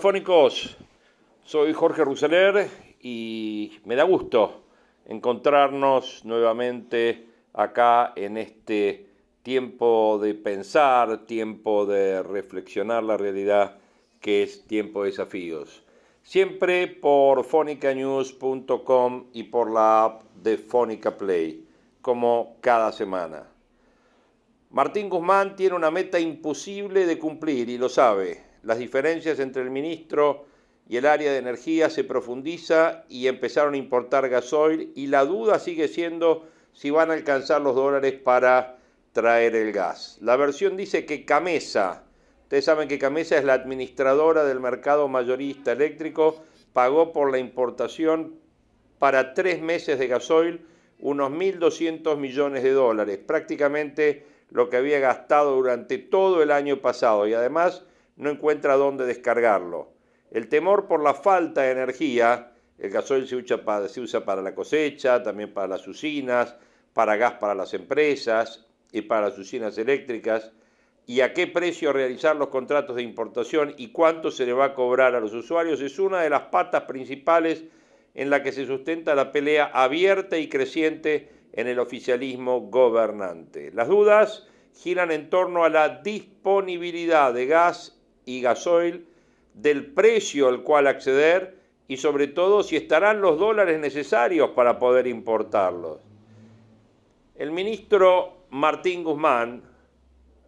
Hola fónicos, soy Jorge Ruseler y me da gusto encontrarnos nuevamente acá en este tiempo de pensar, tiempo de reflexionar la realidad que es tiempo de desafíos. Siempre por fonicanews.com y por la app de Fónica Play, como cada semana. Martín Guzmán tiene una meta imposible de cumplir y lo sabe las diferencias entre el ministro y el área de energía se profundiza y empezaron a importar gasoil y la duda sigue siendo si van a alcanzar los dólares para traer el gas. La versión dice que Camesa, ustedes saben que Camesa es la administradora del mercado mayorista eléctrico, pagó por la importación para tres meses de gasoil unos 1.200 millones de dólares, prácticamente lo que había gastado durante todo el año pasado y además no encuentra dónde descargarlo. El temor por la falta de energía, el gasoil se usa, para, se usa para la cosecha, también para las usinas, para gas para las empresas y para las usinas eléctricas, y a qué precio realizar los contratos de importación y cuánto se le va a cobrar a los usuarios es una de las patas principales en la que se sustenta la pelea abierta y creciente en el oficialismo gobernante. Las dudas giran en torno a la disponibilidad de gas y gasoil, del precio al cual acceder y sobre todo si estarán los dólares necesarios para poder importarlos. El ministro Martín Guzmán,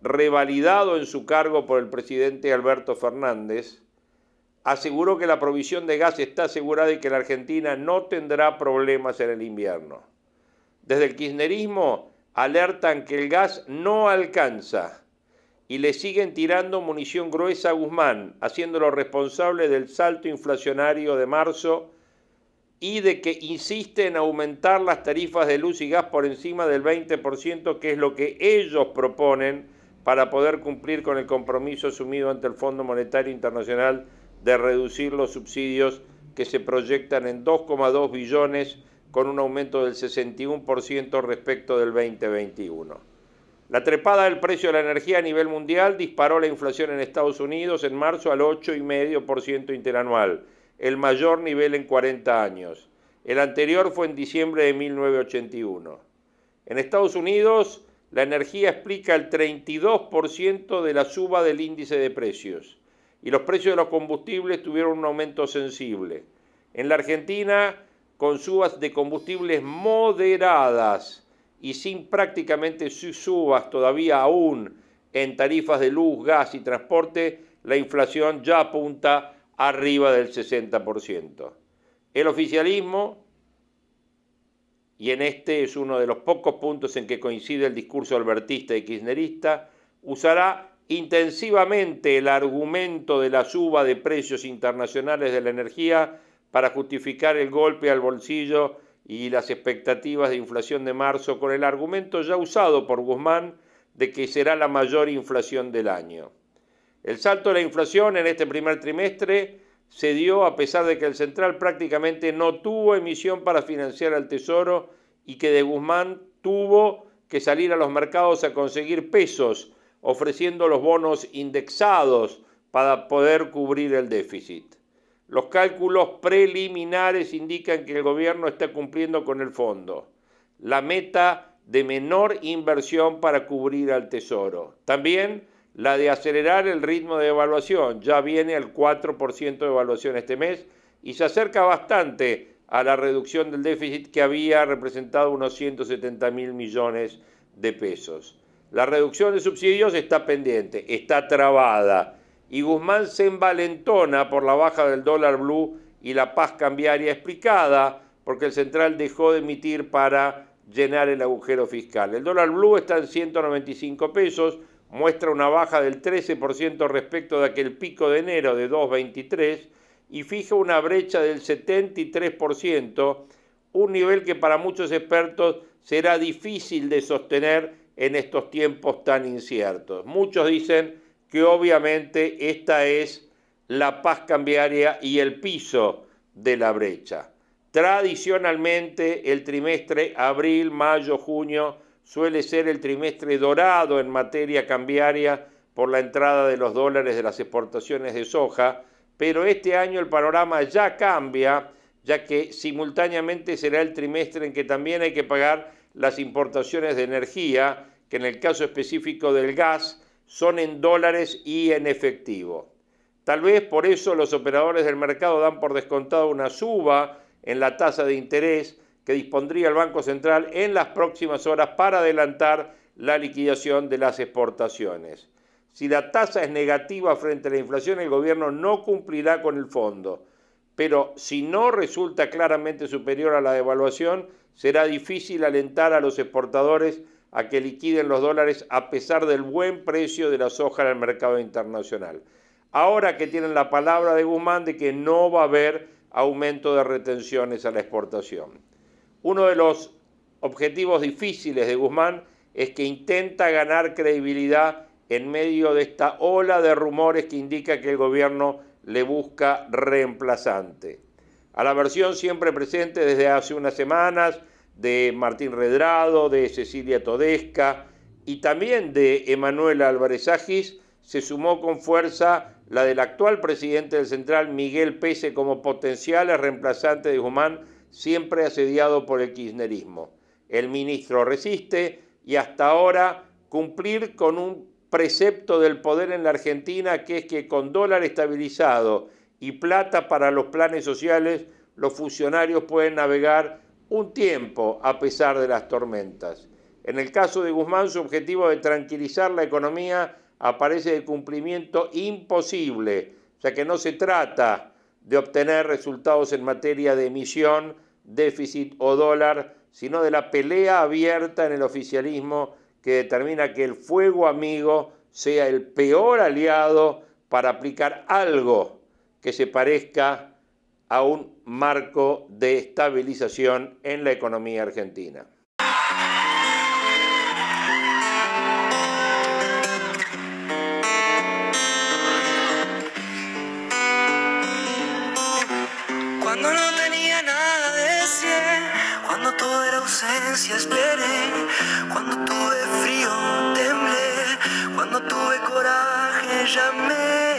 revalidado en su cargo por el presidente Alberto Fernández, aseguró que la provisión de gas está asegurada y que la Argentina no tendrá problemas en el invierno. Desde el kirchnerismo alertan que el gas no alcanza y le siguen tirando munición gruesa a Guzmán, haciéndolo responsable del salto inflacionario de marzo y de que insiste en aumentar las tarifas de luz y gas por encima del 20%, que es lo que ellos proponen para poder cumplir con el compromiso asumido ante el Fondo Monetario Internacional de reducir los subsidios que se proyectan en 2,2 billones con un aumento del 61% respecto del 2021. La trepada del precio de la energía a nivel mundial disparó la inflación en Estados Unidos en marzo al 8,5% interanual, el mayor nivel en 40 años. El anterior fue en diciembre de 1981. En Estados Unidos, la energía explica el 32% de la suba del índice de precios y los precios de los combustibles tuvieron un aumento sensible. En la Argentina, con subas de combustibles moderadas, y sin prácticamente subas todavía aún en tarifas de luz, gas y transporte, la inflación ya apunta arriba del 60%. El oficialismo, y en este es uno de los pocos puntos en que coincide el discurso albertista y kirchnerista, usará intensivamente el argumento de la suba de precios internacionales de la energía para justificar el golpe al bolsillo y las expectativas de inflación de marzo con el argumento ya usado por Guzmán de que será la mayor inflación del año. El salto de la inflación en este primer trimestre se dio a pesar de que el central prácticamente no tuvo emisión para financiar al Tesoro y que de Guzmán tuvo que salir a los mercados a conseguir pesos, ofreciendo los bonos indexados para poder cubrir el déficit. Los cálculos preliminares indican que el gobierno está cumpliendo con el fondo. La meta de menor inversión para cubrir al tesoro. También la de acelerar el ritmo de evaluación. Ya viene al 4% de evaluación este mes y se acerca bastante a la reducción del déficit que había representado unos 170 mil millones de pesos. La reducción de subsidios está pendiente, está trabada y Guzmán se envalentona por la baja del dólar blue y la paz cambiaria explicada porque el central dejó de emitir para llenar el agujero fiscal. El dólar blue está en 195 pesos, muestra una baja del 13% respecto de aquel pico de enero de 2,23 y fija una brecha del 73%, un nivel que para muchos expertos será difícil de sostener en estos tiempos tan inciertos. Muchos dicen que obviamente esta es la paz cambiaria y el piso de la brecha. Tradicionalmente el trimestre abril, mayo, junio suele ser el trimestre dorado en materia cambiaria por la entrada de los dólares de las exportaciones de soja, pero este año el panorama ya cambia, ya que simultáneamente será el trimestre en que también hay que pagar las importaciones de energía, que en el caso específico del gas son en dólares y en efectivo. Tal vez por eso los operadores del mercado dan por descontado una suba en la tasa de interés que dispondría el Banco Central en las próximas horas para adelantar la liquidación de las exportaciones. Si la tasa es negativa frente a la inflación, el gobierno no cumplirá con el fondo. Pero si no resulta claramente superior a la devaluación, será difícil alentar a los exportadores a que liquiden los dólares a pesar del buen precio de la soja en el mercado internacional. Ahora que tienen la palabra de Guzmán de que no va a haber aumento de retenciones a la exportación. Uno de los objetivos difíciles de Guzmán es que intenta ganar credibilidad en medio de esta ola de rumores que indica que el gobierno le busca reemplazante. A la versión siempre presente desde hace unas semanas de Martín Redrado, de Cecilia Todesca y también de Emanuel Álvarez Agis, se sumó con fuerza la del actual presidente del Central, Miguel Pese, como potencial reemplazante de Guzmán, siempre asediado por el kirchnerismo. El ministro resiste y hasta ahora cumplir con un precepto del poder en la Argentina, que es que con dólar estabilizado y plata para los planes sociales, los funcionarios pueden navegar un tiempo a pesar de las tormentas. En el caso de Guzmán, su objetivo de tranquilizar la economía aparece el cumplimiento imposible, ya que no se trata de obtener resultados en materia de emisión, déficit o dólar, sino de la pelea abierta en el oficialismo que determina que el fuego amigo sea el peor aliado para aplicar algo que se parezca a un marco de estabilización en la economía argentina. esperé, cuando tuve frío temblé, cuando tuve coraje llamé.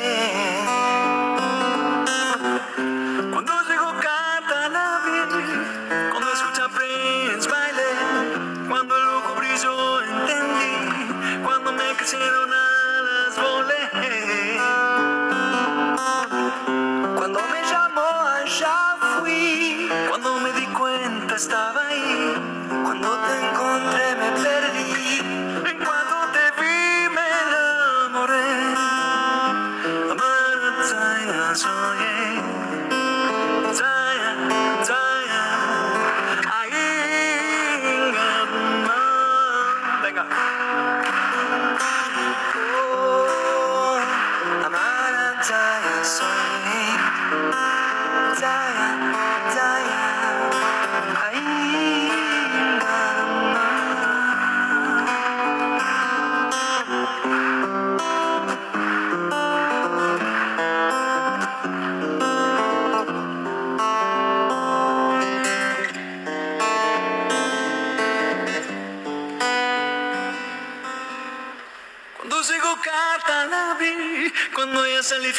Cuando ya salí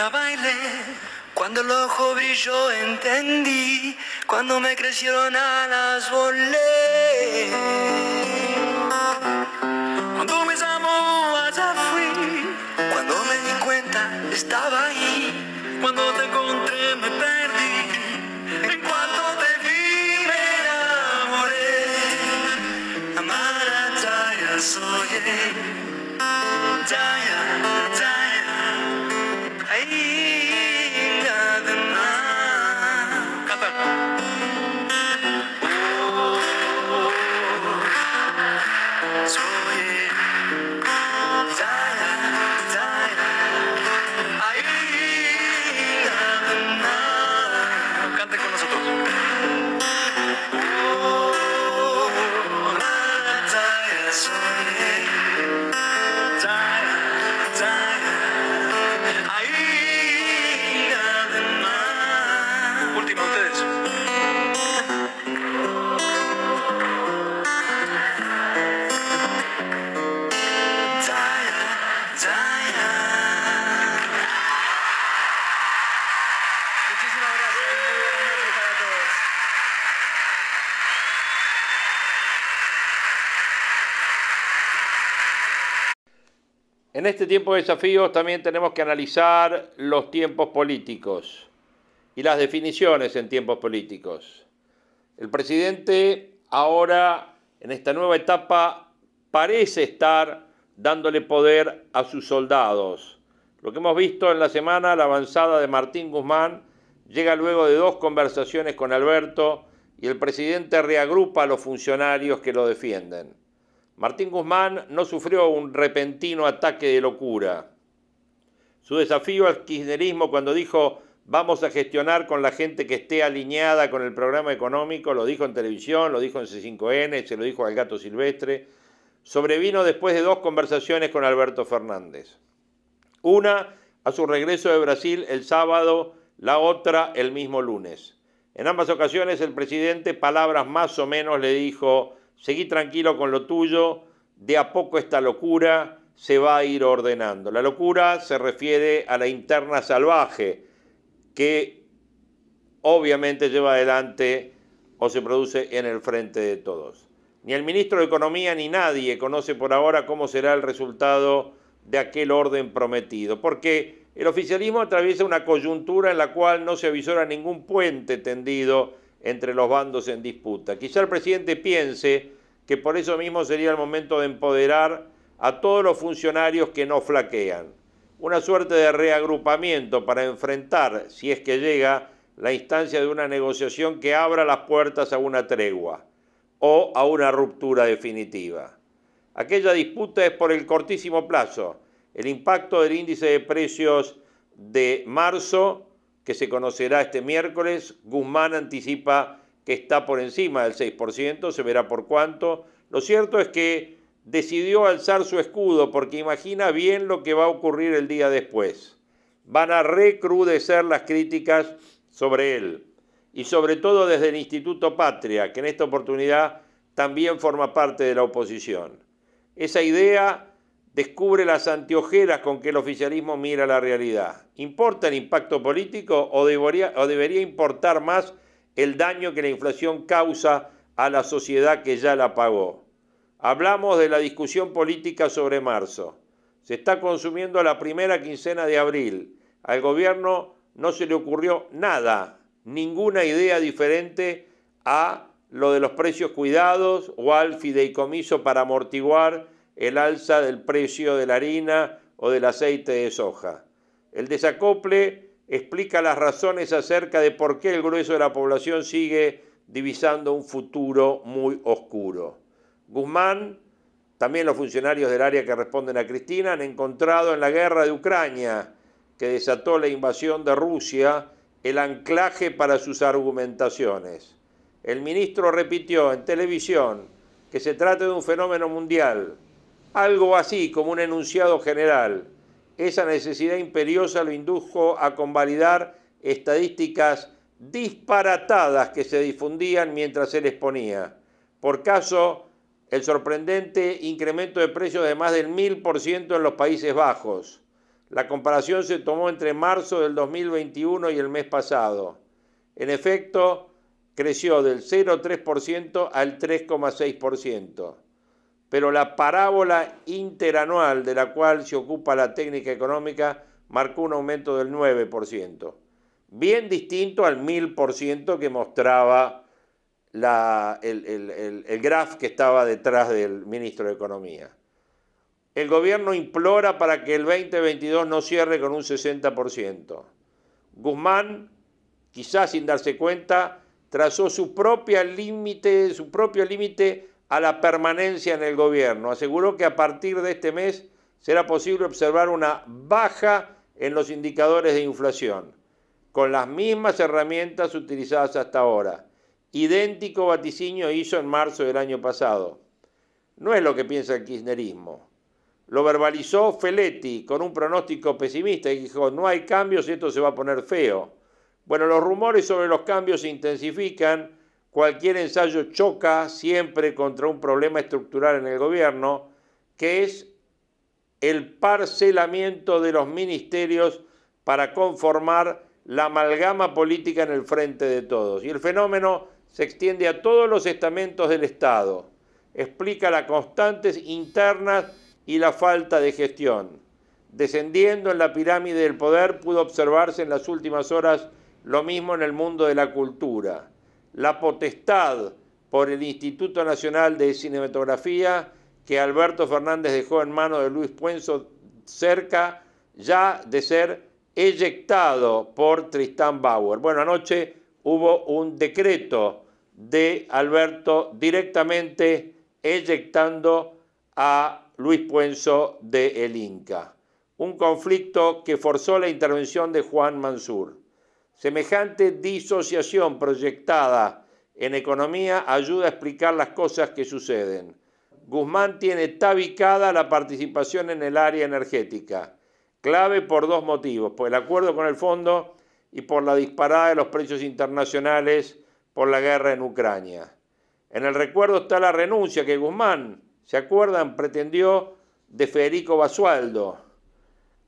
a bailé, cuando el ojo brilló entendí, cuando me crecieron alas volé. Cuando me llamó allá fui, cuando me di cuenta estaba En este tiempo de desafíos también tenemos que analizar los tiempos políticos y las definiciones en tiempos políticos. El presidente ahora, en esta nueva etapa, parece estar dándole poder a sus soldados. Lo que hemos visto en la semana, la avanzada de Martín Guzmán, llega luego de dos conversaciones con Alberto y el presidente reagrupa a los funcionarios que lo defienden. Martín Guzmán no sufrió un repentino ataque de locura. Su desafío al kirchnerismo cuando dijo vamos a gestionar con la gente que esté alineada con el programa económico, lo dijo en televisión, lo dijo en C5N, se lo dijo al gato silvestre, sobrevino después de dos conversaciones con Alberto Fernández. Una a su regreso de Brasil el sábado, la otra el mismo lunes. En ambas ocasiones el presidente palabras más o menos le dijo seguí tranquilo con lo tuyo, de a poco esta locura se va a ir ordenando. La locura se refiere a la interna salvaje que obviamente lleva adelante o se produce en el frente de todos. Ni el ministro de Economía ni nadie conoce por ahora cómo será el resultado de aquel orden prometido, porque el oficialismo atraviesa una coyuntura en la cual no se avisora ningún puente tendido entre los bandos en disputa. Quizá el presidente piense que por eso mismo sería el momento de empoderar a todos los funcionarios que no flaquean. Una suerte de reagrupamiento para enfrentar, si es que llega, la instancia de una negociación que abra las puertas a una tregua o a una ruptura definitiva. Aquella disputa es por el cortísimo plazo. El impacto del índice de precios de marzo que se conocerá este miércoles. Guzmán anticipa que está por encima del 6%, se verá por cuánto. Lo cierto es que decidió alzar su escudo porque imagina bien lo que va a ocurrir el día después. Van a recrudecer las críticas sobre él y sobre todo desde el Instituto Patria, que en esta oportunidad también forma parte de la oposición. Esa idea descubre las anteojeras con que el oficialismo mira la realidad. ¿Importa el impacto político o debería, o debería importar más el daño que la inflación causa a la sociedad que ya la pagó? Hablamos de la discusión política sobre marzo. Se está consumiendo la primera quincena de abril. Al gobierno no se le ocurrió nada, ninguna idea diferente a lo de los precios cuidados o al fideicomiso para amortiguar el alza del precio de la harina o del aceite de soja. El desacople explica las razones acerca de por qué el grueso de la población sigue divisando un futuro muy oscuro. Guzmán, también los funcionarios del área que responden a Cristina, han encontrado en la guerra de Ucrania, que desató la invasión de Rusia, el anclaje para sus argumentaciones. El ministro repitió en televisión que se trata de un fenómeno mundial, algo así como un enunciado general. Esa necesidad imperiosa lo indujo a convalidar estadísticas disparatadas que se difundían mientras él exponía. Por caso, el sorprendente incremento de precios de más del 1000% en los Países Bajos. La comparación se tomó entre marzo del 2021 y el mes pasado. En efecto, creció del 0,3% al 3,6% pero la parábola interanual de la cual se ocupa la técnica económica marcó un aumento del 9%, bien distinto al 1000% que mostraba el, graph que estaba detrás del ministro de Economía. El gobierno implora para que el 2022 no cierre con un 60%. Guzmán, quizás sin darse cuenta, trazó su, propia límite, su propio límite a la permanencia en el gobierno. Aseguró que a partir de este mes será posible observar una baja en los indicadores de inflación, con las mismas herramientas utilizadas hasta ahora. Idéntico vaticinio hizo en marzo del año pasado. No es lo que piensa el kirchnerismo. Lo verbalizó Feletti con un pronóstico pesimista y dijo, no hay cambios esto se va a poner feo. Bueno, los rumores sobre los cambios se intensifican cualquier ensayo choca siempre contra un problema estructural en el gobierno, que es el parcelamiento de los ministerios para conformar la amalgama política en el frente de todos. Y el fenómeno se extiende a todos los estamentos del Estado. Explica las constantes internas y la falta de gestión. Descendiendo en la pirámide del poder pudo observarse en las últimas horas lo mismo en el mundo de la cultura. La potestad por el Instituto Nacional de Cinematografía que Alberto Fernández dejó en manos de Luis Puenzo cerca ya de ser eyectado por Tristán Bauer. Bueno, anoche hubo un decreto de Alberto directamente eyectando a Luis Puenzo de El Inca. Un conflicto que forzó la intervención de Juan Mansur. Semejante disociación proyectada en economía ayuda a explicar las cosas que suceden. Guzmán tiene tabicada la participación en el área energética, clave por dos motivos, por el acuerdo con el fondo y por la disparada de los precios internacionales por la guerra en Ucrania. En el recuerdo está la renuncia que Guzmán, ¿se acuerdan?, pretendió de Federico Basualdo,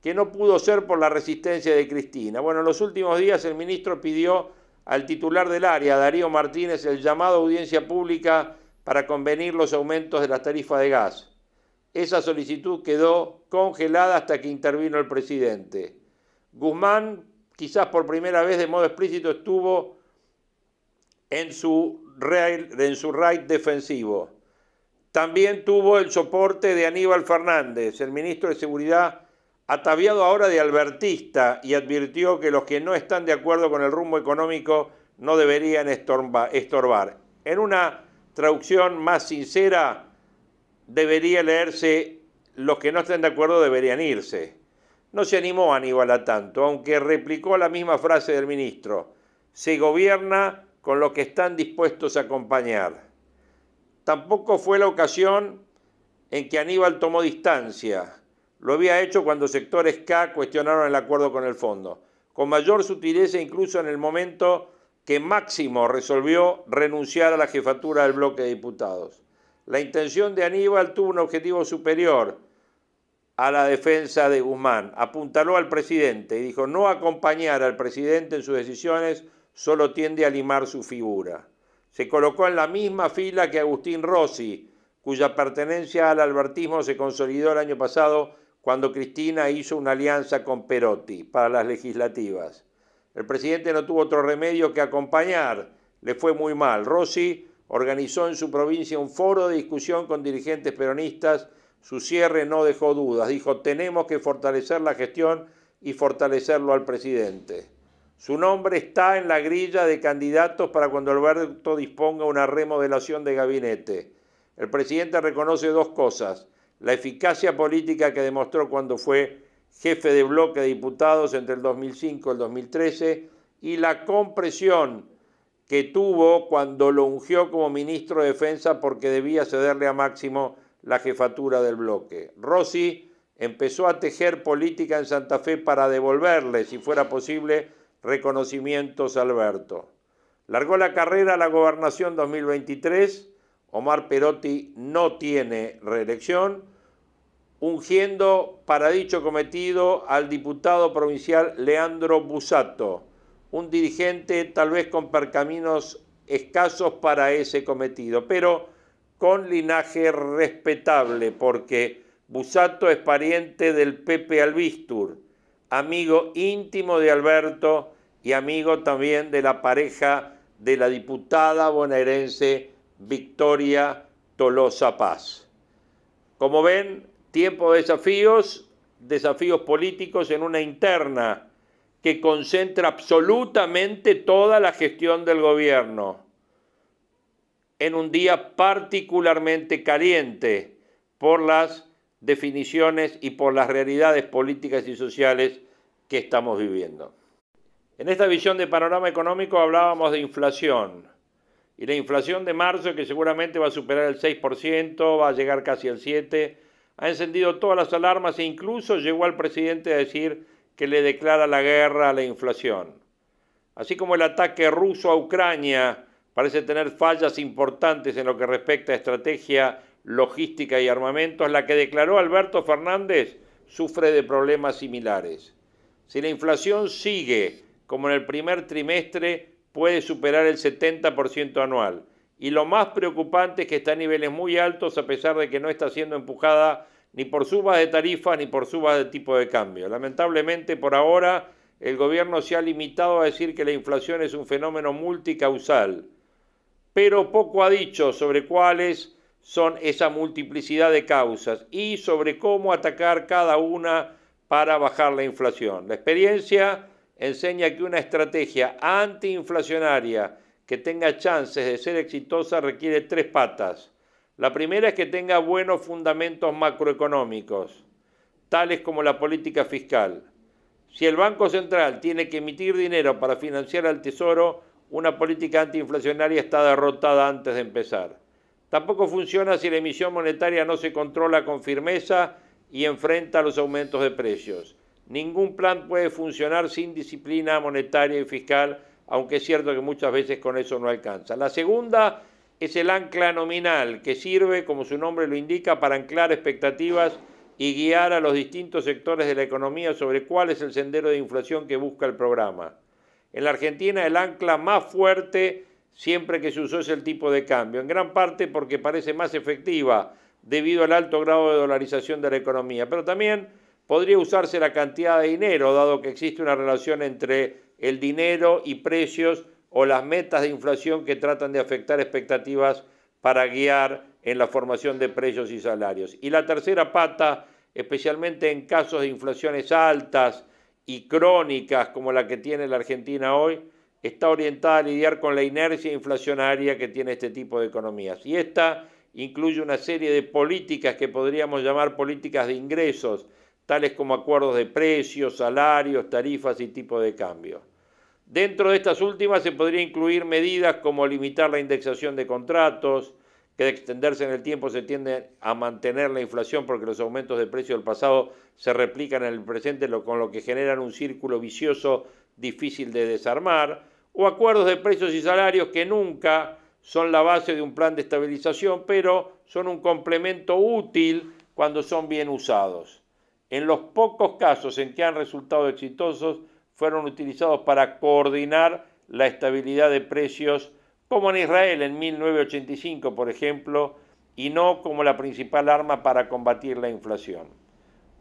que no pudo ser por la resistencia de Cristina. Bueno, en los últimos días el ministro pidió al titular del área, Darío Martínez, el llamado a audiencia pública para convenir los aumentos de la tarifa de gas. Esa solicitud quedó congelada hasta que intervino el presidente. Guzmán, quizás por primera vez de modo explícito, estuvo en su raid, en su raid defensivo. También tuvo el soporte de Aníbal Fernández, el ministro de Seguridad ataviado ahora de albertista y advirtió que los que no están de acuerdo con el rumbo económico no deberían estorbar. En una traducción más sincera, debería leerse los que no estén de acuerdo deberían irse. No se animó Aníbal a tanto, aunque replicó la misma frase del ministro. Se gobierna con los que están dispuestos a acompañar. Tampoco fue la ocasión en que Aníbal tomó distancia. Lo había hecho cuando sectores K cuestionaron el acuerdo con el fondo, con mayor sutileza incluso en el momento que Máximo resolvió renunciar a la jefatura del bloque de diputados. La intención de Aníbal tuvo un objetivo superior a la defensa de Guzmán. Apuntaló al presidente y dijo, no acompañar al presidente en sus decisiones solo tiende a limar su figura. Se colocó en la misma fila que Agustín Rossi, cuya pertenencia al albertismo se consolidó el año pasado cuando Cristina hizo una alianza con Perotti para las legislativas. El presidente no tuvo otro remedio que acompañar, le fue muy mal. Rossi organizó en su provincia un foro de discusión con dirigentes peronistas, su cierre no dejó dudas, dijo tenemos que fortalecer la gestión y fortalecerlo al presidente. Su nombre está en la grilla de candidatos para cuando Alberto disponga una remodelación de gabinete. El presidente reconoce dos cosas la eficacia política que demostró cuando fue jefe de bloque de diputados entre el 2005 y el 2013 y la compresión que tuvo cuando lo ungió como ministro de Defensa porque debía cederle a Máximo la jefatura del bloque. Rossi empezó a tejer política en Santa Fe para devolverle, si fuera posible, reconocimientos a Alberto. Largó la carrera a la gobernación 2023 Omar Perotti no tiene reelección, ungiendo para dicho cometido al diputado provincial Leandro Busato, un dirigente tal vez con percaminos escasos para ese cometido, pero con linaje respetable, porque Busato es pariente del Pepe Albistur, amigo íntimo de Alberto y amigo también de la pareja de la diputada bonaerense Victoria Tolosa Paz. Como ven, tiempo de desafíos, desafíos políticos en una interna que concentra absolutamente toda la gestión del gobierno en un día particularmente caliente por las definiciones y por las realidades políticas y sociales que estamos viviendo. En esta visión de panorama económico hablábamos de inflación y la inflación de marzo, que seguramente va a superar el 6%, va a llegar casi al 7%, ha encendido todas las alarmas e incluso llegó al presidente a decir que le declara la guerra a la inflación. Así como el ataque ruso a Ucrania parece tener fallas importantes en lo que respecta a estrategia, logística y armamentos, la que declaró Alberto Fernández sufre de problemas similares. Si la inflación sigue como en el primer trimestre puede superar el 70% anual. Y lo más preocupante es que está a niveles muy altos a pesar de que no está siendo empujada ni por subas de tarifas ni por subas de tipo de cambio. Lamentablemente, por ahora, el gobierno se ha limitado a decir que la inflación es un fenómeno multicausal, pero poco ha dicho sobre cuáles son esa multiplicidad de causas y sobre cómo atacar cada una para bajar la inflación. La experiencia enseña que una estrategia antiinflacionaria que tenga chances de ser exitosa requiere tres patas. La primera es que tenga buenos fundamentos macroeconómicos, tales como la política fiscal. Si el Banco Central tiene que emitir dinero para financiar al Tesoro, una política antiinflacionaria está derrotada antes de empezar. Tampoco funciona si la emisión monetaria no se controla con firmeza y enfrenta los aumentos de precios. Ningún plan puede funcionar sin disciplina monetaria y fiscal, aunque es cierto que muchas veces con eso no alcanza. La segunda es el ancla nominal, que sirve, como su nombre lo indica, para anclar expectativas y guiar a los distintos sectores de la economía sobre cuál es el sendero de inflación que busca el programa. En la Argentina el ancla más fuerte siempre que se usó es el tipo de cambio, en gran parte porque parece más efectiva debido al alto grado de dolarización de la economía, pero también podría usarse la cantidad de dinero, dado que existe una relación entre el dinero y precios o las metas de inflación que tratan de afectar expectativas para guiar en la formación de precios y salarios. Y la tercera pata, especialmente en casos de inflaciones altas y crónicas como la que tiene la Argentina hoy, está orientada a lidiar con la inercia inflacionaria que tiene este tipo de economías. Y esta incluye una serie de políticas que podríamos llamar políticas de ingresos, tales como acuerdos de precios, salarios, tarifas y tipo de cambio. Dentro de estas últimas se podría incluir medidas como limitar la indexación de contratos, que de extenderse en el tiempo se tiende a mantener la inflación porque los aumentos de precio del pasado se replican en el presente, con lo que generan un círculo vicioso difícil de desarmar, o acuerdos de precios y salarios que nunca son la base de un plan de estabilización, pero son un complemento útil cuando son bien usados. En los pocos casos en que han resultado exitosos, fueron utilizados para coordinar la estabilidad de precios como en Israel en 1985, por ejemplo, y no como la principal arma para combatir la inflación.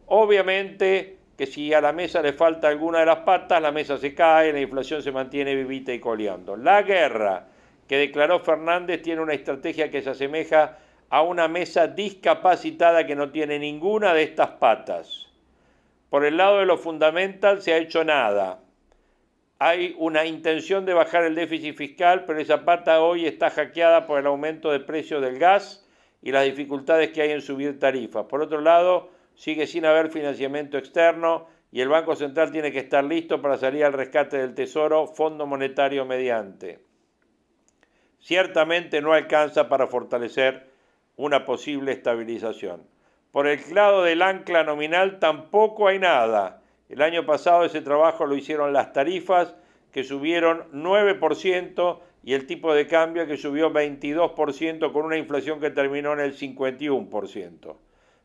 Obviamente que si a la mesa le falta alguna de las patas, la mesa se cae, la inflación se mantiene vivita y coleando. La guerra que declaró Fernández tiene una estrategia que se asemeja a una mesa discapacitada que no tiene ninguna de estas patas. Por el lado de lo fundamental se ha hecho nada hay una intención de bajar el déficit fiscal, pero esa pata hoy está hackeada por el aumento de precios del gas y las dificultades que hay en subir tarifas. Por otro lado, sigue sin haber financiamiento externo y el Banco Central tiene que estar listo para salir al rescate del Tesoro, Fondo Monetario mediante. Ciertamente no alcanza para fortalecer una posible estabilización. Por el lado del ancla nominal tampoco hay nada el año pasado ese trabajo lo hicieron las tarifas, que subieron 9%, y el tipo de cambio que subió 22% con una inflación que terminó en el 51%.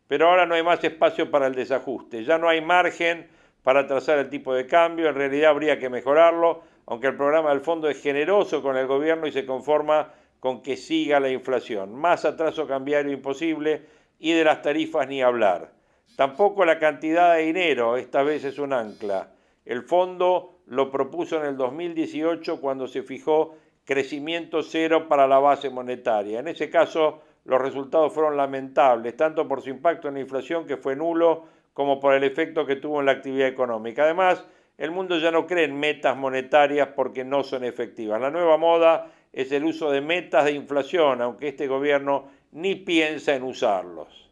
Pero ahora no hay más espacio para el desajuste, ya no hay margen para trazar el tipo de cambio, en realidad habría que mejorarlo, aunque el programa del fondo es generoso con el gobierno y se conforma con que siga la inflación. Más atraso cambiario imposible y de las tarifas ni hablar. Tampoco la cantidad de dinero, esta vez es un ancla. El fondo lo propuso en el 2018 cuando se fijó crecimiento cero para la base monetaria. En ese caso, los resultados fueron lamentables, tanto por su impacto en la inflación, que fue nulo, como por el efecto que tuvo en la actividad económica. Además, el mundo ya no cree en metas monetarias porque no son efectivas. La nueva moda es el uso de metas de inflación, aunque este gobierno ni piensa en usarlos.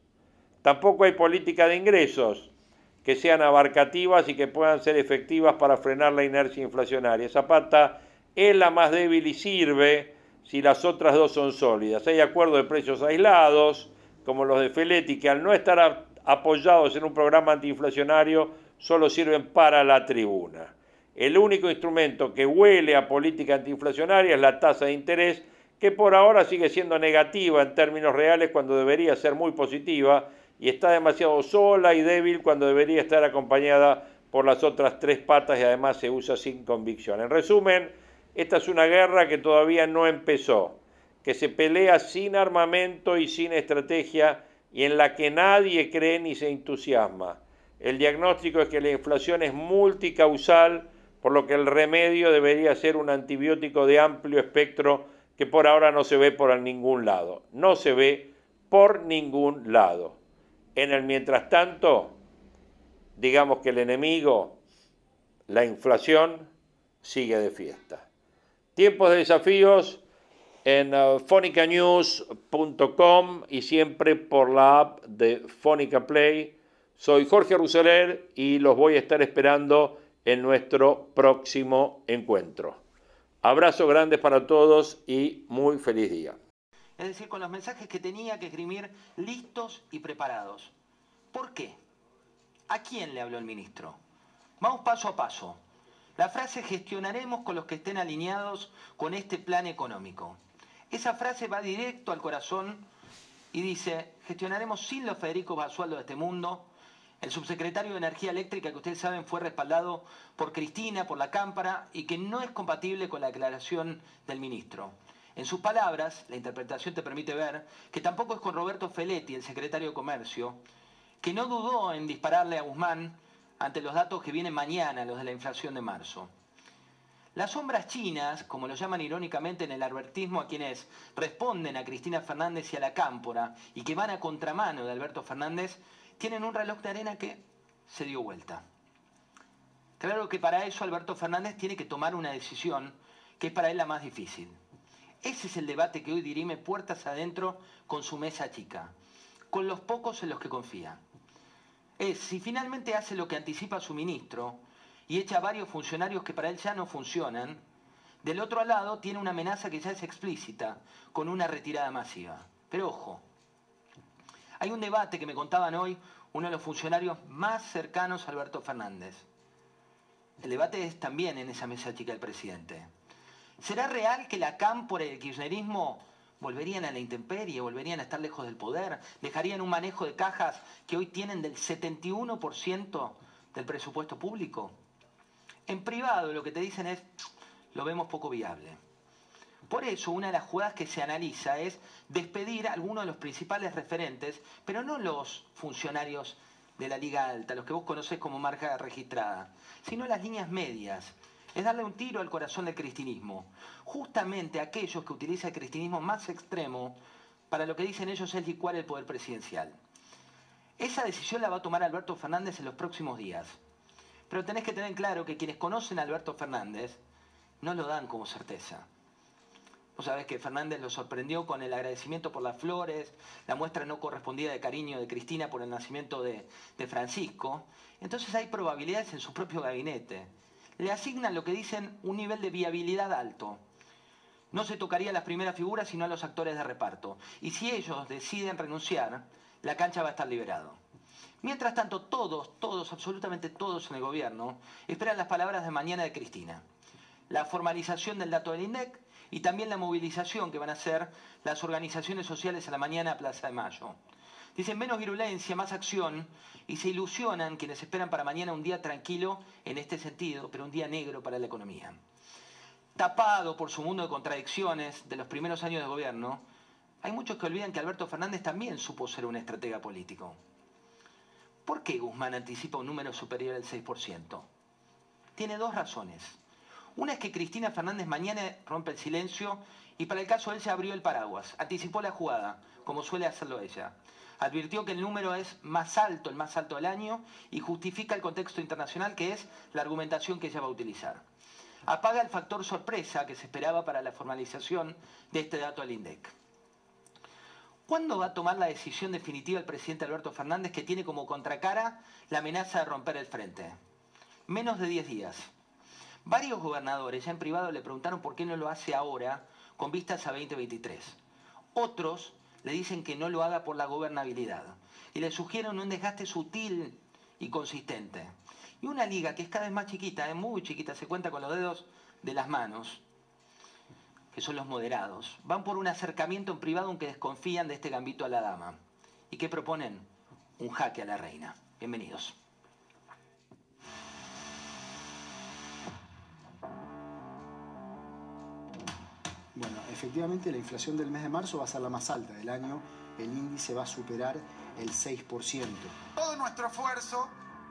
Tampoco hay política de ingresos que sean abarcativas y que puedan ser efectivas para frenar la inercia inflacionaria. Esa pata es la más débil y sirve si las otras dos son sólidas. Hay acuerdos de precios aislados, como los de Feletti, que al no estar apoyados en un programa antiinflacionario, solo sirven para la tribuna. El único instrumento que huele a política antiinflacionaria es la tasa de interés, que por ahora sigue siendo negativa en términos reales cuando debería ser muy positiva, y está demasiado sola y débil cuando debería estar acompañada por las otras tres patas y además se usa sin convicción. En resumen, esta es una guerra que todavía no empezó, que se pelea sin armamento y sin estrategia y en la que nadie cree ni se entusiasma. El diagnóstico es que la inflación es multicausal, por lo que el remedio debería ser un antibiótico de amplio espectro que por ahora no se ve por ningún lado. No se ve por ningún lado. En el mientras tanto, digamos que el enemigo, la inflación, sigue de fiesta. Tiempos de desafíos en uh, fonicanews.com y siempre por la app de Fonica Play. Soy Jorge Ruseler y los voy a estar esperando en nuestro próximo encuentro. Abrazo grande para todos y muy feliz día. Es decir, con los mensajes que tenía que escribir listos y preparados. ¿Por qué? ¿A quién le habló el ministro? Vamos paso a paso. La frase gestionaremos con los que estén alineados con este plan económico. Esa frase va directo al corazón y dice, gestionaremos sin los Federico Basualdo de este mundo, el subsecretario de Energía Eléctrica, que ustedes saben fue respaldado por Cristina, por la Cámpara, y que no es compatible con la declaración del ministro. En sus palabras, la interpretación te permite ver que tampoco es con Roberto Feletti, el secretario de Comercio, que no dudó en dispararle a Guzmán ante los datos que vienen mañana, los de la inflación de marzo. Las sombras chinas, como lo llaman irónicamente en el albertismo a quienes responden a Cristina Fernández y a la Cámpora y que van a contramano de Alberto Fernández, tienen un reloj de arena que se dio vuelta. Claro que para eso Alberto Fernández tiene que tomar una decisión que es para él la más difícil. Ese es el debate que hoy dirime puertas adentro con su mesa chica, con los pocos en los que confía. Es si finalmente hace lo que anticipa su ministro y echa a varios funcionarios que para él ya no funcionan, del otro lado tiene una amenaza que ya es explícita, con una retirada masiva. Pero ojo, hay un debate que me contaban hoy uno de los funcionarios más cercanos a Alberto Fernández. El debate es también en esa mesa chica del presidente. ¿Será real que la cámpora y el kirchnerismo volverían a la intemperie, volverían a estar lejos del poder, dejarían un manejo de cajas que hoy tienen del 71% del presupuesto público? En privado lo que te dicen es, lo vemos poco viable. Por eso, una de las jugadas que se analiza es despedir a algunos de los principales referentes, pero no los funcionarios de la Liga Alta, los que vos conocés como marca registrada, sino las líneas medias. Es darle un tiro al corazón del cristinismo. Justamente aquellos que utilizan el cristinismo más extremo para lo que dicen ellos es licuar el poder presidencial. Esa decisión la va a tomar Alberto Fernández en los próximos días. Pero tenés que tener claro que quienes conocen a Alberto Fernández no lo dan como certeza. Vos sabés que Fernández lo sorprendió con el agradecimiento por las flores, la muestra no correspondida de cariño de Cristina por el nacimiento de, Francisco. Entonces hay probabilidades en su propio gabinete. Le asignan lo que dicen un nivel de viabilidad alto. No se tocaría a las primeras figuras sino a los actores de reparto. Y si ellos deciden renunciar, la cancha va a estar liberado. Mientras tanto, todos, todos, absolutamente todos en el gobierno esperan las palabras de mañana de Cristina. La formalización del dato del INDEC y también la movilización que van a hacer las organizaciones sociales a la mañana a Plaza de Mayo. Dicen menos virulencia, más acción y se ilusionan quienes esperan para mañana un día tranquilo en este sentido, pero un día negro para la economía. Tapado por su mundo de contradicciones de los primeros años de gobierno, hay muchos que olvidan que Alberto Fernández también supo ser un estratega político. ¿Por qué Guzmán anticipa un número superior al 6%? Tiene dos razones. Una es que Cristina Fernández mañana rompe el silencio y para el caso él se abrió el paraguas, anticipó la jugada, como suele hacerlo ella. Advirtió que el número es más alto, el más alto del año, y justifica el contexto internacional que es la argumentación que ella va a utilizar. Apaga el factor sorpresa que se esperaba para la formalización de este dato al INDEC. ¿Cuándo va a tomar la decisión definitiva el presidente Alberto Fernández que tiene como contracara la amenaza de romper el frente? Menos de 10 días. Varios gobernadores ya en privado le preguntaron por qué no lo hace ahora con vistas a 2023. Otros le dicen que no lo haga por la gobernabilidad y le sugieren un desgaste sutil y consistente. Y una liga que es cada vez más chiquita, es muy chiquita, se cuenta con los dedos de las manos, que son los moderados, van por un acercamiento en privado aunque desconfían de este gambito a la dama. ¿Y qué proponen? Un jaque a la reina. Bienvenidos. Bueno, efectivamente la inflación del mes de marzo va a ser la más alta del año. El índice va a superar el 6%. Todo nuestro esfuerzo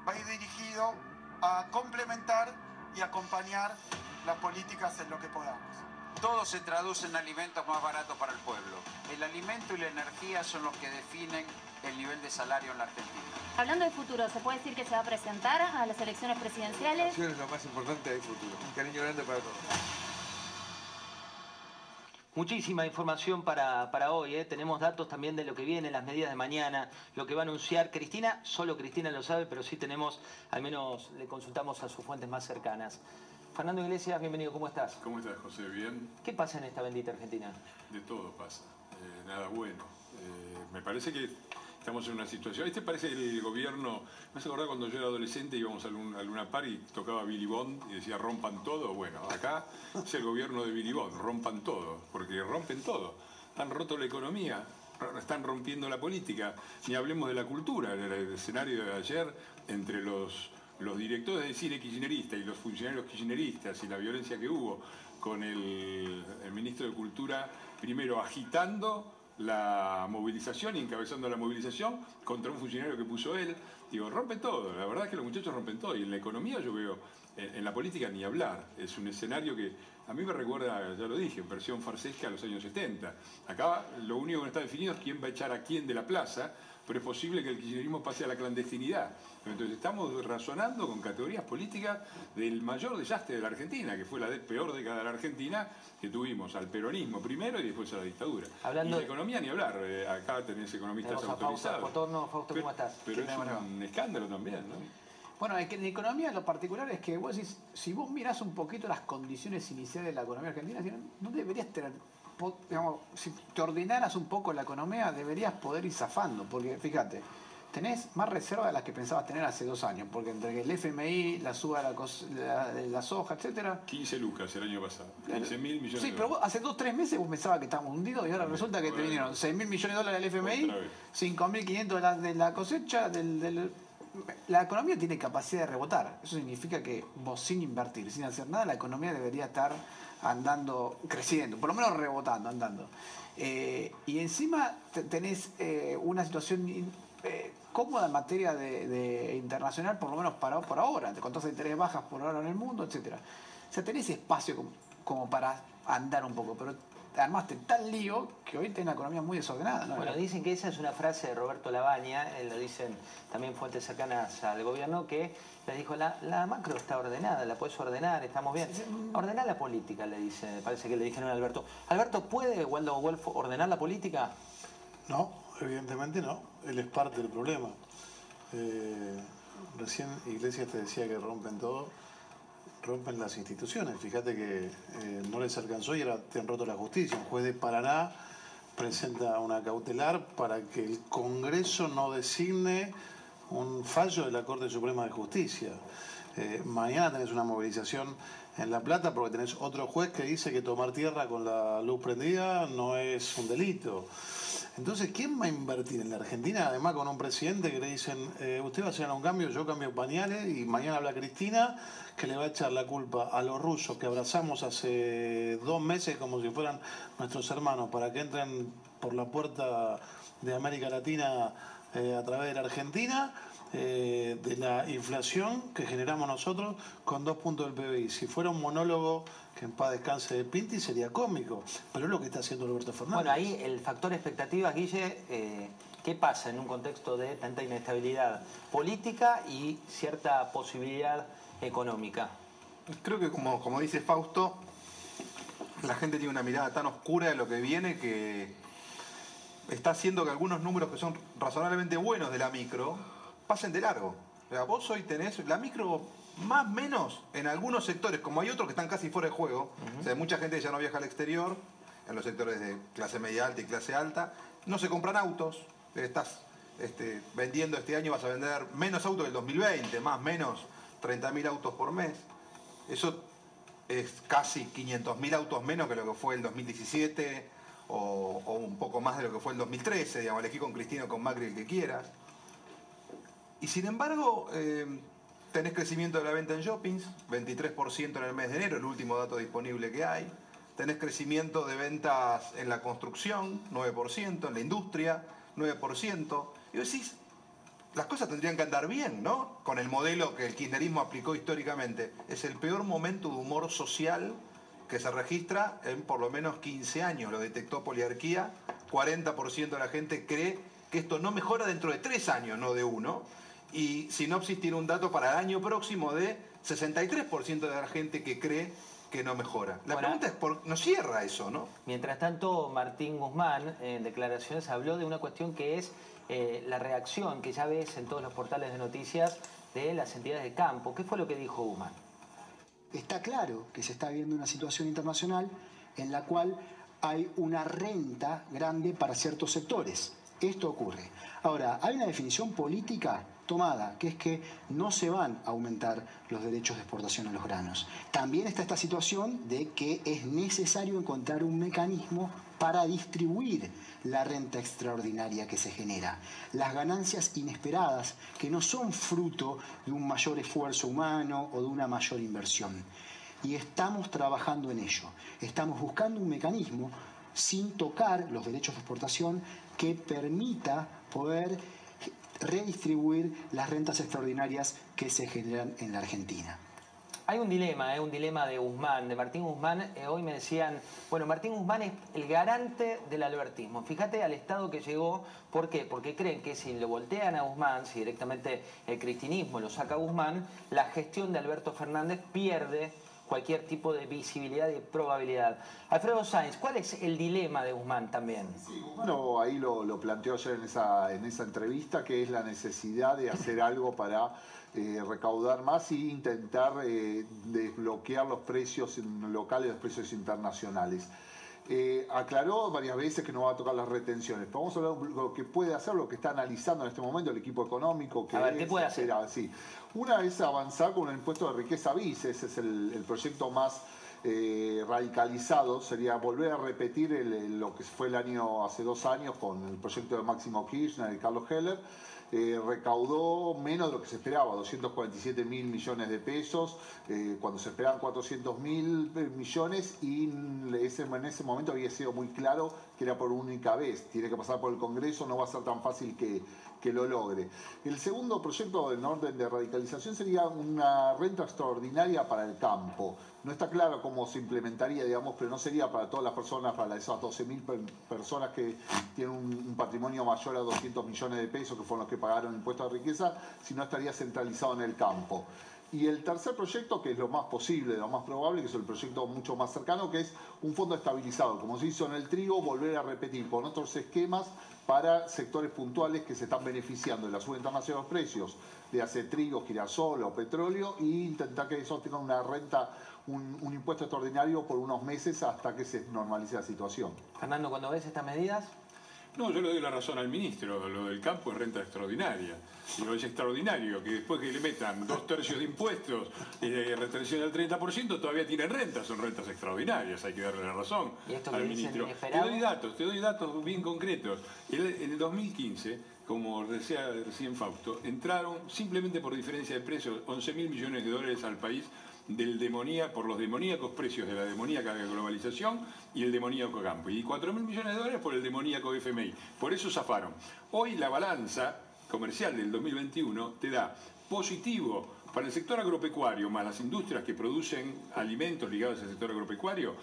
va a ir dirigido a complementar y acompañar las políticas en lo que podamos. Todo se traduce en alimentos más baratos para el pueblo. El alimento y la energía son los que definen el nivel de salario en la Argentina. Hablando de futuro, ¿se puede decir que se va a presentar a las elecciones presidenciales? es lo más importante del futuro. Un cariño grande para todos. Muchísima información para, para hoy, ¿eh? tenemos datos también de lo que viene, las medidas de mañana, lo que va a anunciar Cristina, solo Cristina lo sabe, pero sí tenemos, al menos le consultamos a sus fuentes más cercanas. Fernando Iglesias, bienvenido, ¿cómo estás? ¿Cómo estás, José? ¿Bien? ¿Qué pasa en esta bendita Argentina? De todo pasa, eh, nada bueno. Eh, me parece que estamos en una situación... Este parece el gobierno... ¿Me has acordado cuando yo era adolescente íbamos a Luna, Luna Par y tocaba Billy Bond y decía rompan todo? Bueno, acá es el gobierno de Billy Bond, rompan todo, porque rompen todo. Han roto la economía, están rompiendo la política, ni hablemos de la cultura, el escenario de ayer entre los los directores de cine kirchnerista y los funcionarios kirchneristas y la violencia que hubo con el, ministro de Cultura, primero agitando la movilización y encabezando la movilización contra un funcionario que puso él. Digo, rompe todo, la verdad es que los muchachos rompen todo. Y en la economía yo veo, en, la política ni hablar. Es un escenario que a mí me recuerda, ya lo dije, en versión farsesca a los años 70. Acá lo único que no está definido es quién va a echar a quién de la plaza pero es posible que el kirchnerismo pase a la clandestinidad. Entonces estamos razonando con categorías políticas del mayor desastre de la Argentina, que fue la peor década de la Argentina, que tuvimos al peronismo primero y después a la dictadura. Hablando y de economía ni hablar, eh, acá tenés economistas autorizados. Fausto, Fausto, ¿cómo estás? Pero, es un escándalo también, ¿no? Bueno, en economía lo particular es que vos decís, si vos mirás un poquito las condiciones iniciales de la economía argentina, no deberías tener digamos, si te ordenaras un poco la economía, deberías poder ir zafando, porque fíjate, tenés más reserva de las que pensabas tener hace dos años, porque entre el FMI, la suba de la, soja, etcétera. 15 lucas el año pasado, 15 mil millones Sí, pero hace dos, tres meses vos pensabas que estábamos hundidos y ahora resulta que te vinieron 6 mil millones de dólares del FMI, 5 mil 500 de la, de la cosecha, del, la economía tiene capacidad de rebotar. Eso significa que vos sin invertir, sin hacer nada, la economía debería estar andando, creciendo, por lo menos rebotando, andando. Eh, y encima tenés eh, una situación eh, cómoda en materia de, internacional, por lo menos para, por ahora, con tasas de interés bajas por ahora en el mundo, etc. O sea, tenés espacio como, como para andar un poco, pero armaste tal lío que hoy tenés una economía muy desordenada. Bueno, dicen que esa es una frase de Roberto Labaña, él lo dicen también fuentes cercanas al gobierno, que le dijo, la, macro está ordenada, la puedes ordenar, estamos bien. Ordenar la política, le dice, parece que le dijeron a Alberto. ¿Alberto puede Waldo Wolf ordenar la política? No, evidentemente no, él es parte del problema. Eh, recién Iglesias te decía que rompen todo rompen las instituciones. Fíjate que eh, no les alcanzó y ahora te han roto la justicia. Un juez de Paraná presenta una cautelar para que el Congreso no designe un fallo de la Corte Suprema de Justicia. Eh, mañana tenés una movilización en La Plata porque tenés otro juez que dice que tomar tierra con la luz prendida no es un delito. Entonces, ¿quién va a invertir en la Argentina? Además, con un presidente que le dicen, eh, usted va a hacer un cambio, yo cambio pañales, y mañana habla Cristina, que le va a echar la culpa a los rusos que abrazamos hace dos meses como si fueran nuestros hermanos para que entren por la puerta de América Latina eh, a través de la Argentina eh, de la inflación que generamos nosotros con dos puntos del PBI. Si fuera un monólogo que en paz descanse de Pinti sería cómico, pero es lo que está haciendo Roberto Fernández. Bueno, ahí el factor expectativa, Guille, eh, ¿qué pasa en un contexto de tanta inestabilidad política y cierta posibilidad económica? Creo que como, como dice Fausto, la gente tiene una mirada tan oscura de lo que viene que está haciendo que algunos números que son razonablemente buenos de la micro pasen de largo. O sea, vos hoy tenés la micro más o menos en algunos sectores, como hay otros que están casi fuera de juego. O sea, mucha gente ya no viaja al exterior, en los sectores de clase media alta y clase alta. No se compran autos. Estás este, vendiendo este año, vas a vender menos autos que el 2020, más o menos 30.000 autos por mes. Eso es casi 500.000 autos menos que lo que fue el 2017 o, o, un poco más de lo que fue el 2013, digamos, elegí con Cristina o con Macri el que quieras. Y sin embargo, eh, tenés crecimiento de la venta en shoppings, 23% en el mes de enero, el último dato disponible que hay. tenés crecimiento de ventas en la construcción, 9%, en la industria, 9%. Y decís, las cosas tendrían que andar bien, ¿no? Con el modelo que el kirchnerismo aplicó históricamente. Es el peor momento de humor social que se registra en por lo menos 15 años. Lo detectó Poliarquía. 40% de la gente cree que esto no mejora dentro de 3 años, no de uno. Y Sinopsis tiene un dato para el año próximo de 63% de la gente que cree que no mejora. La pregunta es, ¿por no cierra eso, no? Mientras tanto, Martín Guzmán en declaraciones habló de una cuestión que es eh, la reacción que ya ves en todos los portales de noticias de las entidades de campo. ¿Qué fue lo que dijo Guzmán? Está claro que se está viendo una situación internacional en la cual hay una renta grande para ciertos sectores. Esto ocurre. Ahora, hay una definición política tomada, que es que no se van a aumentar los derechos de exportación a los granos. También está esta situación de que es necesario encontrar un mecanismo para distribuir la renta extraordinaria que se genera, las ganancias inesperadas que no son fruto de un mayor esfuerzo humano o de una mayor inversión. Y estamos trabajando en ello, estamos buscando un mecanismo sin tocar los derechos de exportación que permita poder redistribuir las rentas extraordinarias que se generan en la Argentina. Hay un dilema, ¿eh? un dilema de Guzmán, de Martín Guzmán. Eh, hoy me decían, bueno, Martín Guzmán es el garante del albertismo. Fíjate al estado que llegó. ¿Por qué? Porque creen que si lo voltean a Guzmán, si directamente el cristinismo lo saca a Guzmán, la gestión de Alberto Fernández pierde cualquier tipo de visibilidad y probabilidad. Alfredo Sáenz, ¿cuál es el dilema de Guzmán también? Sí, bueno, ahí lo, lo planteó ayer en esa, en esa entrevista, que es la necesidad de hacer algo para eh, recaudar más e intentar eh, desbloquear los precios locales, los precios internacionales. Eh, aclaró varias veces que no va a tocar las retenciones. Pero vamos a hablar de lo que puede hacer, lo que está analizando en este momento el equipo económico. Que a ver, ¿qué puede hacer? Sí. Una es avanzar con un impuesto de riqueza bis, ese es el, proyecto más radicalizado, sería volver a repetir lo que fue el año hace dos años con el proyecto de Máximo Kirchner y Carlos Heller eh, recaudó menos de lo que se esperaba, 247 mil millones de pesos, eh, cuando se esperaban 400 mil eh, millones y en ese momento había sido muy claro que era por única vez, tiene que pasar por el Congreso, no va a ser tan fácil que, que lo logre. El segundo proyecto en orden de radicalización sería una renta extraordinaria para el campo. No está claro cómo se implementaría, digamos, pero no sería para todas las personas, para esas 12.000 personas que tienen un, patrimonio mayor a 200 millones de pesos, que fueron los que pagaron impuestos de riqueza, sino estaría centralizado en el campo. Y el tercer proyecto, que es lo más posible, lo más probable, que es el proyecto mucho más cercano, que es un fondo estabilizado, como se hizo en el trigo, volver a repetir con otros esquemas para sectores puntuales que se están beneficiando de la internacional de los precios de hace trigo, girasol o petróleo e intentar que eso tenga una renta, un impuesto extraordinario por unos meses hasta que se normalice la situación. Fernando, cuando ves estas medidas, no, yo le doy la razón al ministro, lo del campo es renta extraordinaria. Y lo es extraordinario que después que le metan dos tercios de impuestos y de retención del 30%, todavía tienen rentas, son rentas extraordinarias, hay que darle la razón al ministro. Te doy datos, te doy datos bien concretos. En el 2015, como decía recién Fausto, entraron simplemente por diferencia de precios 11 mil millones de dólares al país del demonía, por los demoníacos precios de la demoníaca globalización y el demoníaco campo. Y 4 mil millones de dólares por el demoníaco FMI. Por eso zafaron. Hoy la balanza comercial del 2021 te da positivo para el sector agropecuario, más las industrias que producen alimentos ligados al sector agropecuario,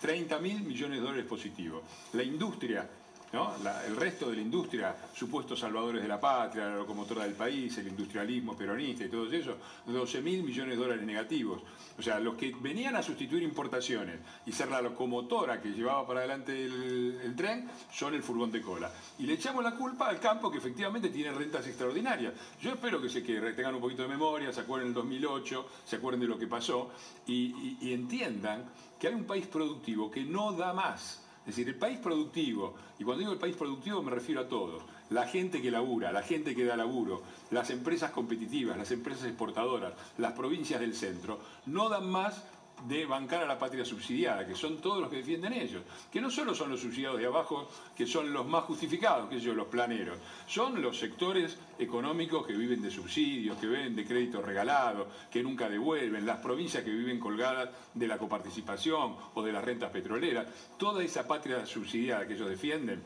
30 mil millones de dólares positivos. La industria el resto de la industria, supuestos salvadores de la patria, la locomotora del país, el industrialismo peronista y todo eso, 12 mil millones de dólares negativos. O sea, los que venían a sustituir importaciones y ser la locomotora que llevaba para adelante el, tren son el furgón de cola. Y le echamos la culpa al campo que efectivamente tiene rentas extraordinarias. Yo espero que, se, tengan un poquito de memoria, se acuerden del 2008, se acuerden de lo que pasó y entiendan que hay un país productivo que no da más es decir, el país productivo, y cuando digo el país productivo me refiero a todos, la gente que labura, la gente que da laburo, las empresas competitivas, las empresas exportadoras, las provincias del centro, no dan más de bancar a la patria subsidiada, que son todos los que defienden ellos, que no solo son los subsidiados de abajo, que son los más justificados, que ellos los planeros, son los sectores económicos que viven de subsidios, que viven de créditos regalados, que nunca devuelven, las provincias que viven colgadas de la coparticipación o de las rentas petroleras, toda esa patria subsidiada que ellos defienden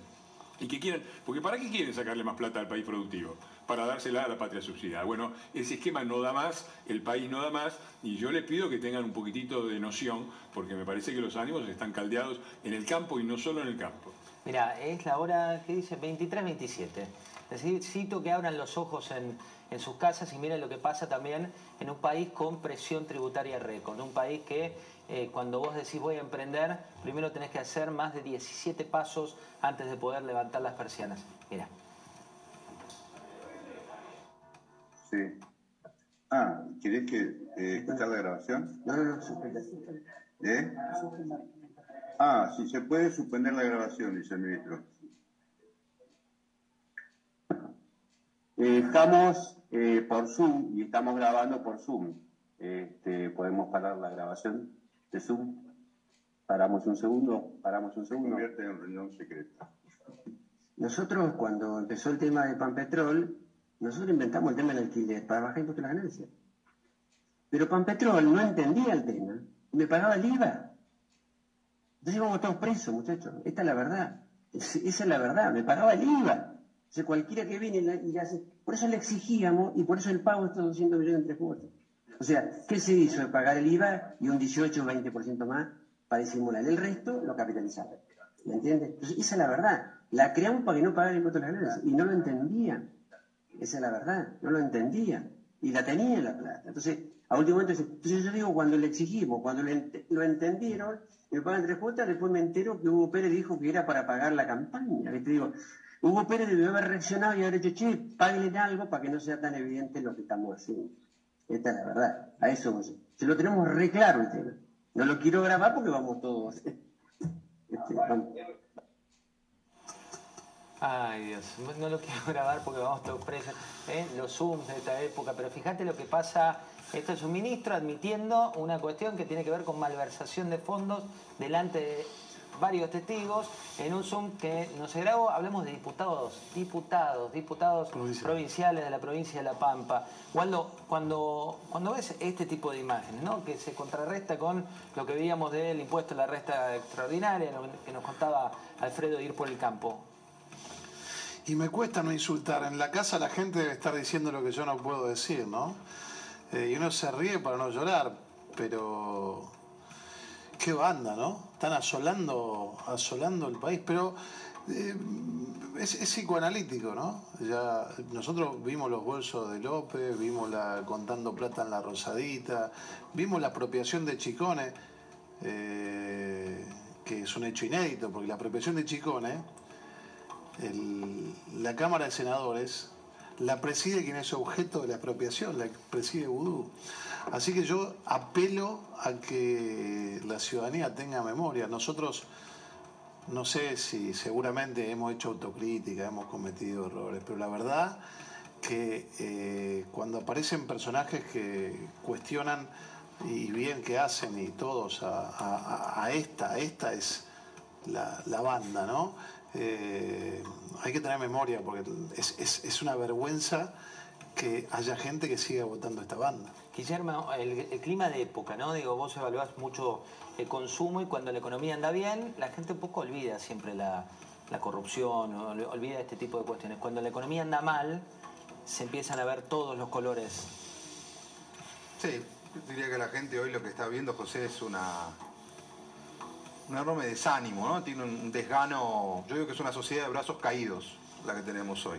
y que quieren, porque ¿para qué quieren sacarle más plata al país productivo? Para dársela a la patria subsidiada. Bueno, ese esquema no da más, el país no da más, y yo les pido que tengan un poquitito de noción, porque me parece que los ánimos están caldeados en el campo y no solo en el campo. Mira, es la hora que dice 23-27. Necesito que abran los ojos en, en sus casas y miren lo que pasa también en un país con presión tributaria récord, un país que eh, cuando vos decís voy a emprender, primero tenés que hacer más de 17 pasos antes de poder levantar las persianas. Mira. Sí. Ah, ¿querés que eh, escuchar la grabación? No, no, no, ¿Eh? Ah, si se puede suspender la grabación, dice el ministro. Eh, estamos eh, por Zoom y estamos grabando por Zoom. Este, ¿Podemos parar la grabación de Zoom? Paramos un segundo, paramos un segundo. Convierte en reunión secreta. Nosotros, cuando empezó el tema de Panpetrol, nosotros inventamos el tema del alquiler para bajar impuestos a las ganancias. Pero Panpetrol no entendía el tema y me pagaba el IVA. Entonces íbamos todos presos, muchachos. Esta es la verdad. Esa es la verdad. Me pagaba el IVA. O sea, cualquiera que viene y le hace... Por eso le exigíamos y por eso el pago de estos 200 millones en tres cuotas. O sea, ¿qué se hizo? Pagar el IVA y un 18 o 20% más para disimular. El resto lo capitalizaba. ¿Me entiendes? Entonces, esa es la verdad. La creamos para que no pagara el impuesto a las ganancias. Y no lo entendían. Esa es la verdad. No lo entendían. Y la tenían la plata. Entonces, a último momento, entonces yo digo, cuando le exigimos, cuando lo, ent lo entendieron, me pagan tres cuotas, después me entero que Hugo Pérez dijo que era para pagar la campaña. ¿viste? Digo, Hugo Pérez debió haber reaccionado y haber dicho, che, paguen algo para que no sea tan evidente lo que estamos haciendo. Esta es la verdad. A eso vamos. Se lo tenemos re claro el tema. No lo quiero grabar porque vamos todos. Este, vamos. Ay Dios, no lo quiero grabar porque vamos todos presos. ¿eh? Los Zooms de esta época, pero fíjate lo que pasa. Esto es un ministro admitiendo una cuestión que tiene que ver con malversación de fondos delante de varios testigos en un Zoom que no se grabó. Hablemos de diputados, diputados, diputados provinciales de la provincia de La Pampa. Waldo, cuando, cuando ves este tipo de imágenes, ¿no? que se contrarresta con lo que veíamos del impuesto a la resta extraordinaria, lo que nos contaba Alfredo de ir por el campo, y me cuesta no insultar. En la casa la gente debe estar diciendo lo que yo no puedo decir, ¿no? Eh, y uno se ríe para no llorar, pero qué banda, ¿no? Están asolando, asolando el país, pero eh, es, es, psicoanalítico, ¿no? Ya nosotros vimos los bolsos de López, vimos la contando plata en la Rosadita, vimos la apropiación de Chicones, eh, que es un hecho inédito, porque la apropiación de Chicones la Cámara de Senadores la preside quien es objeto de la expropiación, la preside Vudú. Así que yo apelo a que la ciudadanía tenga memoria. Nosotros, no sé si seguramente hemos hecho autocrítica, hemos cometido errores, pero la verdad que eh, cuando aparecen personajes que cuestionan y bien que hacen y todos a, a, a esta, esta es la, la banda, ¿no? Eh, hay que tener memoria porque es, es, es, una vergüenza que haya gente que siga votando esta banda. Guillermo, el, el, clima de época, ¿no? Digo, vos evaluás mucho el consumo y cuando la economía anda bien, la gente un poco olvida siempre la, la corrupción, ¿no? olvida este tipo de cuestiones. Cuando la economía anda mal, se empiezan a ver todos los colores. Sí, diría que la gente hoy lo que está viendo, José, es una, un enorme desánimo, ¿no? Tiene un desgano, yo digo que es una sociedad de brazos caídos la que tenemos hoy.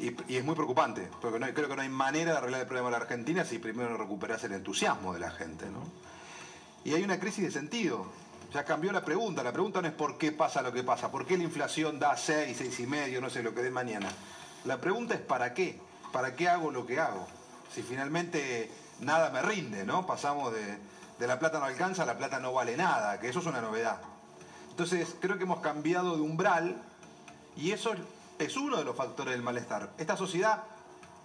Y, es muy preocupante, porque no creo que no hay manera de arreglar el problema de la Argentina si primero no recuperas el entusiasmo de la gente, ¿no? Y hay una crisis de sentido. Ya cambió la pregunta. La pregunta no es por qué pasa lo que pasa, por qué la inflación da 6, 6 y medio, no sé lo que dé mañana. La pregunta es ¿para qué? ¿Para qué hago lo que hago? Si finalmente nada me rinde, ¿no? Pasamos de, de la plata no alcanza, la plata no vale nada, que eso es una novedad. Entonces, creo que hemos cambiado de umbral y eso es uno de los factores del malestar. Esta sociedad,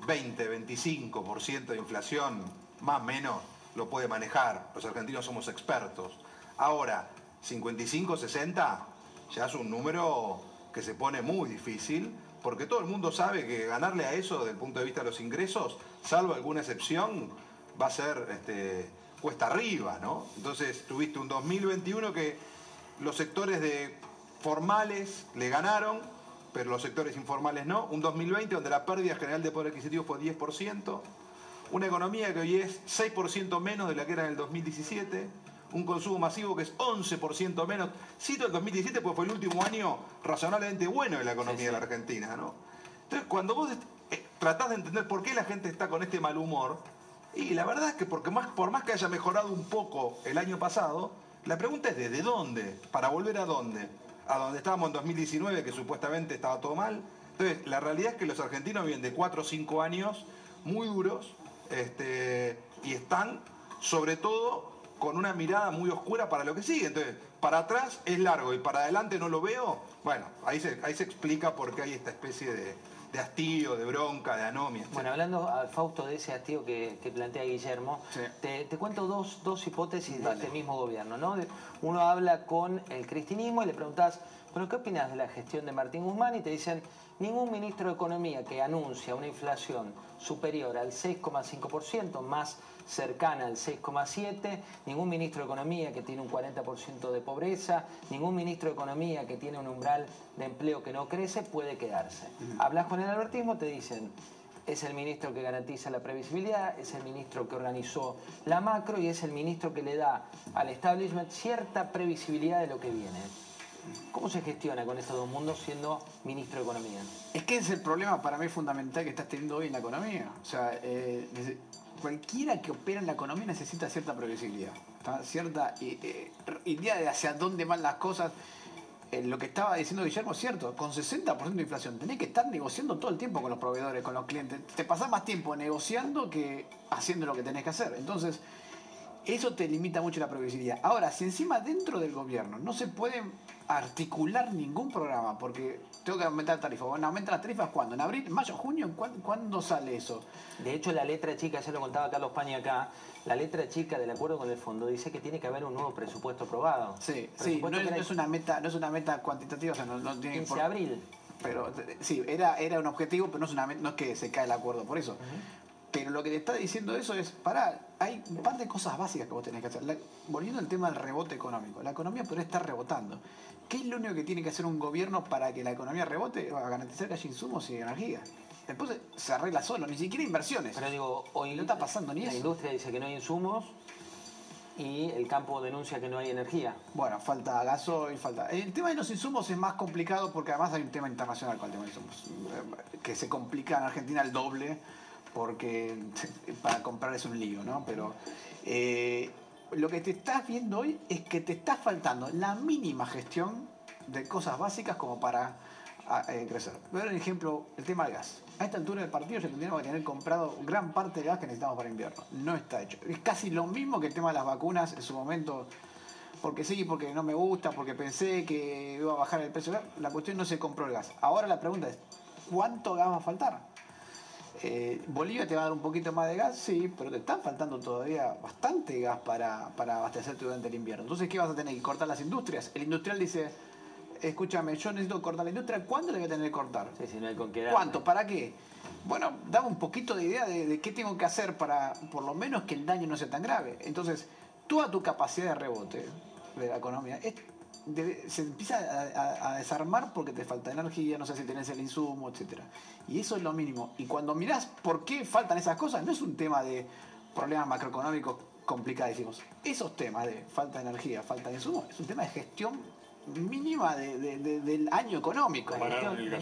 20, 25% de inflación, más o menos, lo puede manejar. Los argentinos somos expertos. Ahora, 55, 60, ya es un número que se pone muy difícil, porque todo el mundo sabe que ganarle a eso desde el punto de vista de los ingresos, salvo alguna excepción, va a ser este, cuesta arriba, ¿no? Entonces tuviste un 2021 que los sectores de formales le ganaron, pero los sectores informales no. Un 2020 donde la pérdida general de poder adquisitivo fue 10%. Una economía que hoy es 6% menos de la que era en el 2017. Un consumo masivo que es 11% menos. Cito el 2017 porque fue el último año razonablemente bueno de la economía de la Argentina, ¿no? Entonces, cuando vos eh, tratás de entender por qué la gente está con este mal humor, y la verdad es que porque más, por más que haya mejorado un poco el año pasado, la pregunta es ¿desde dónde? ¿Para volver a dónde? ¿A donde estábamos en 2019, que supuestamente estaba todo mal? Entonces, la realidad es que los argentinos vienen de 4 o 5 años muy duros este, y están, sobre todo, con una mirada muy oscura para lo que sigue. Entonces, para atrás es largo y para adelante no lo veo. Bueno, ahí se, ahí se explica por qué hay esta especie de, de hastío, de bronca, de anomia. Bueno, hablando, a Fausto, de ese hastío que, que plantea Guillermo, te, te cuento dos, dos hipótesis de este mismo gobierno. ¿no? Uno habla con el cristinismo y le preguntas, bueno, ¿qué opinas de la gestión de Martín Guzmán? Y te dicen, ningún ministro de Economía que anuncia una inflación superior al 6,5%, más cercana al 6,7%, ningún ministro de Economía que tiene un 40% de pobreza, ningún ministro de Economía que tiene un umbral de empleo que no crece, puede quedarse. Hablas con el albertismo, te dicen, es el ministro que garantiza la previsibilidad, es el ministro que organizó la macro y es el ministro que le da al establishment cierta previsibilidad de lo que viene. ¿Cómo se gestiona con estos dos mundos siendo ministro de Economía? Es que es el problema para mí fundamental que estás teniendo hoy en la economía. O sea, eh, cualquiera que opera en la economía necesita cierta previsibilidad, cierta eh, idea de hacia dónde van las cosas. Eh, lo que estaba diciendo Guillermo es cierto, con 60% de inflación tenés que estar negociando todo el tiempo con los proveedores, con los clientes. Te pasás más tiempo negociando que haciendo lo que tenés que hacer. Entonces, eso te limita mucho la previsibilidad. Ahora, si encima dentro del gobierno no se puede articular ningún programa, porque tengo que aumentar tarifas. Bueno, ¿aumentan las tarifas cuándo? ¿En abril, mayo, junio? ¿Cuándo, sale eso? De hecho, la letra chica, ya lo contaba Carlos Paña acá, la letra chica del acuerdo con el fondo dice que tiene que haber un nuevo presupuesto aprobado. Sí, sí, no es, una meta, no es una meta cuantitativa, o sea, no, tiene 15 de abril. Pero sí, era, era un objetivo, pero no es, una, no es que se cae el acuerdo por eso. Pero lo que te está diciendo eso es, pará, hay un par de cosas básicas que vos tenés que hacer. volviendo al tema del rebote económico, la economía podría estar rebotando. ¿Qué es lo único que tiene que hacer un gobierno para que la economía rebote? A garantizar que haya insumos y energía. Después se arregla solo, ni siquiera inversiones. Pero digo, hoy no está pasando ni la eso. La industria dice que no hay insumos y el campo denuncia que no hay energía. Bueno, falta gasoil, falta... El tema de los insumos es más complicado porque además hay un tema internacional con el tema de insumos, que se complica en Argentina el doble porque para comprar es un lío, ¿no? Pero eh, lo que te estás viendo hoy es que te está faltando la mínima gestión de cosas básicas como para eh, crecer. Voy a un ejemplo, el tema del gas. A esta altura del partido ya tendríamos que tener comprado gran parte del gas que necesitamos para invierno. No está hecho. Es casi lo mismo que el tema de las vacunas en su momento porque sí, porque no me gusta, porque pensé que iba a bajar el precio. La cuestión no se compró el gas. Ahora la pregunta es, ¿cuánto gas va a faltar? Eh, Bolivia te va a dar un poquito más de gas, sí, pero te está faltando todavía bastante gas para, para abastecerte durante el invierno. Entonces, ¿qué vas a tener? que cortar las industrias. El industrial dice, escúchame, yo necesito cortar la industria, ¿cuándo le voy a tener que cortar? Sí, si no hay con qué ¿Cuánto? ¿Para qué? Bueno, dame un poquito de idea de, qué tengo que hacer para, por lo menos, que el daño no sea tan grave. Entonces, toda tu capacidad de rebote de la economía es se empieza a, desarmar porque te falta energía, no sé si tenés el insumo, etc. Y eso es lo mínimo. Y cuando mirás por qué faltan esas cosas, no es un tema de problemas macroeconómicos complicadísimos. Esos temas de falta de energía, falta de insumo, es un tema de gestión mínima del año económico. el